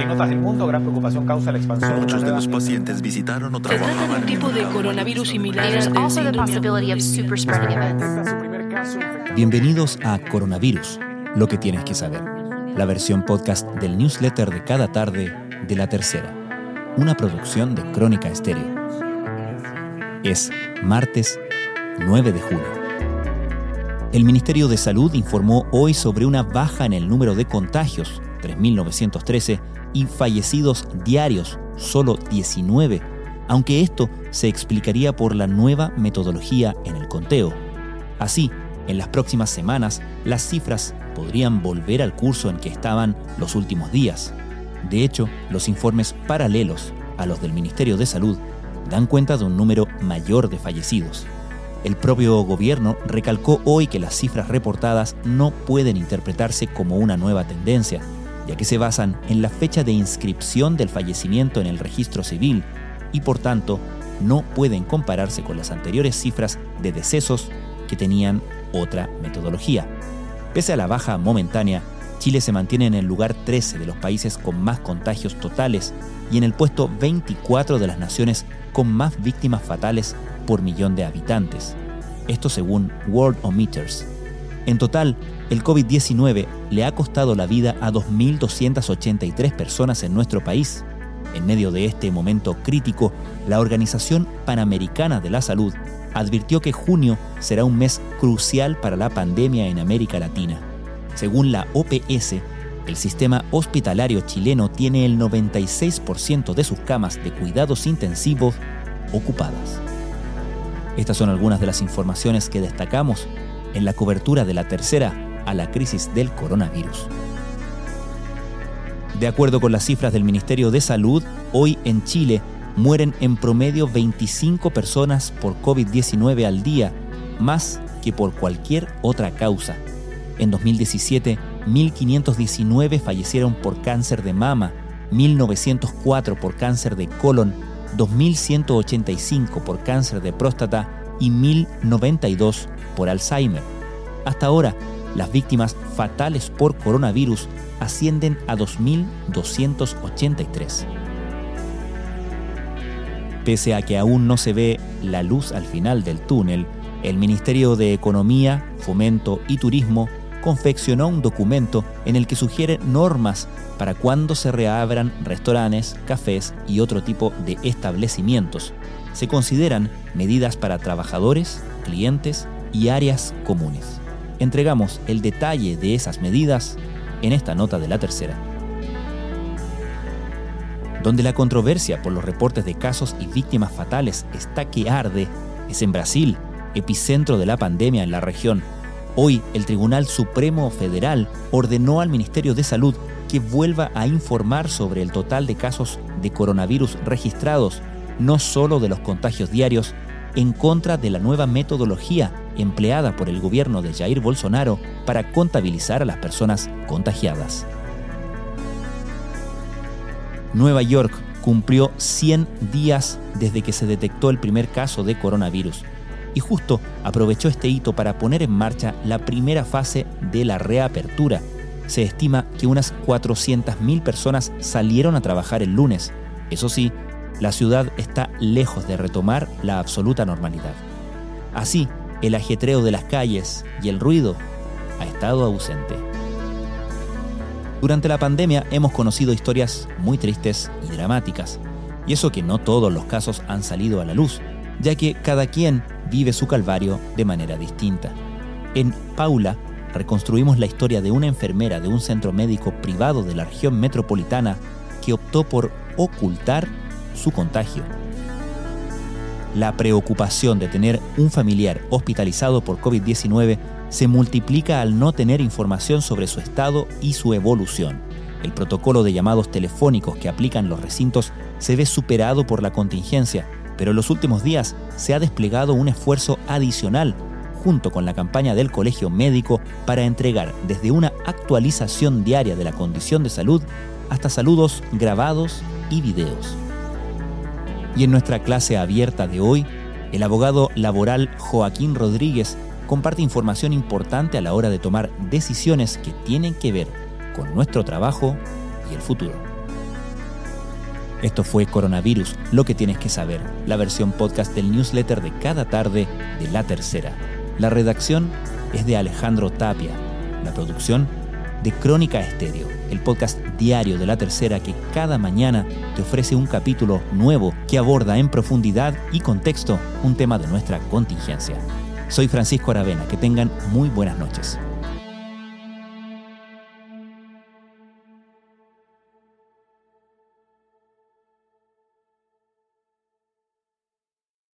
En otras del mundo, gran preocupación causa la expansión. Muchos de los pacientes visitaron o Se trata de un tipo de coronavirus similar al. Bienvenidos a Coronavirus, lo que tienes que saber, la versión podcast del newsletter de cada tarde de La Tercera, una producción de Crónica Estéreo. Es martes 9 de julio. El Ministerio de Salud informó hoy sobre una baja en el número de contagios, 3.913, y fallecidos diarios, solo 19, aunque esto se explicaría por la nueva metodología en el conteo. Así, en las próximas semanas, las cifras podrían volver al curso en que estaban los últimos días. De hecho, los informes paralelos a los del Ministerio de Salud dan cuenta de un número mayor de fallecidos. El propio gobierno recalcó hoy que las cifras reportadas no pueden interpretarse como una nueva tendencia, ya que se basan en la fecha de inscripción del fallecimiento en el registro civil y por tanto no pueden compararse con las anteriores cifras de decesos que tenían otra metodología. Pese a la baja momentánea, Chile se mantiene en el lugar 13 de los países con más contagios totales y en el puesto 24 de las naciones con más víctimas fatales por millón de habitantes. Esto según Worldometers. En total, el COVID-19 le ha costado la vida a 2.283 personas en nuestro país. En medio de este momento crítico, la Organización Panamericana de la Salud advirtió que junio será un mes crucial para la pandemia en América Latina. Según la OPS, el sistema hospitalario chileno tiene el 96% de sus camas de cuidados intensivos ocupadas. Estas son algunas de las informaciones que destacamos en la cobertura de la tercera a la crisis del coronavirus. De acuerdo con las cifras del Ministerio de Salud, hoy en Chile mueren en promedio 25 personas por COVID-19 al día, más que por cualquier otra causa. En 2017, 1.519 fallecieron por cáncer de mama, 1.904 por cáncer de colon, 2.185 por cáncer de próstata y 1.092 por Alzheimer. Hasta ahora, las víctimas fatales por coronavirus ascienden a 2.283. Pese a que aún no se ve la luz al final del túnel, el Ministerio de Economía, Fomento y Turismo confeccionó un documento en el que sugiere normas para cuando se reabran restaurantes, cafés y otro tipo de establecimientos. Se consideran medidas para trabajadores, clientes y áreas comunes. Entregamos el detalle de esas medidas en esta nota de la tercera. Donde la controversia por los reportes de casos y víctimas fatales está que arde es en Brasil, epicentro de la pandemia en la región. Hoy el Tribunal Supremo Federal ordenó al Ministerio de Salud que vuelva a informar sobre el total de casos de coronavirus registrados, no solo de los contagios diarios, en contra de la nueva metodología empleada por el gobierno de Jair Bolsonaro para contabilizar a las personas contagiadas. Nueva York cumplió 100 días desde que se detectó el primer caso de coronavirus y justo aprovechó este hito para poner en marcha la primera fase de la reapertura. Se estima que unas 400.000 personas salieron a trabajar el lunes. Eso sí, la ciudad está lejos de retomar la absoluta normalidad. Así, el ajetreo de las calles y el ruido ha estado ausente. Durante la pandemia hemos conocido historias muy tristes y dramáticas, y eso que no todos los casos han salido a la luz, ya que cada quien vive su calvario de manera distinta. En Paula reconstruimos la historia de una enfermera de un centro médico privado de la región metropolitana que optó por ocultar su contagio. La preocupación de tener un familiar hospitalizado por COVID-19 se multiplica al no tener información sobre su estado y su evolución. El protocolo de llamados telefónicos que aplican los recintos se ve superado por la contingencia, pero en los últimos días se ha desplegado un esfuerzo adicional junto con la campaña del Colegio Médico para entregar desde una actualización diaria de la condición de salud hasta saludos grabados y videos. Y en nuestra clase abierta de hoy, el abogado laboral Joaquín Rodríguez comparte información importante a la hora de tomar decisiones que tienen que ver con nuestro trabajo y el futuro. Esto fue Coronavirus, lo que tienes que saber, la versión podcast del newsletter de cada tarde de La Tercera. La redacción es de Alejandro Tapia, la producción de Crónica Estéreo, el podcast diario de La Tercera que cada mañana te ofrece un capítulo nuevo que aborda en profundidad y contexto un tema de nuestra contingencia. Soy Francisco Aravena, que tengan muy buenas noches.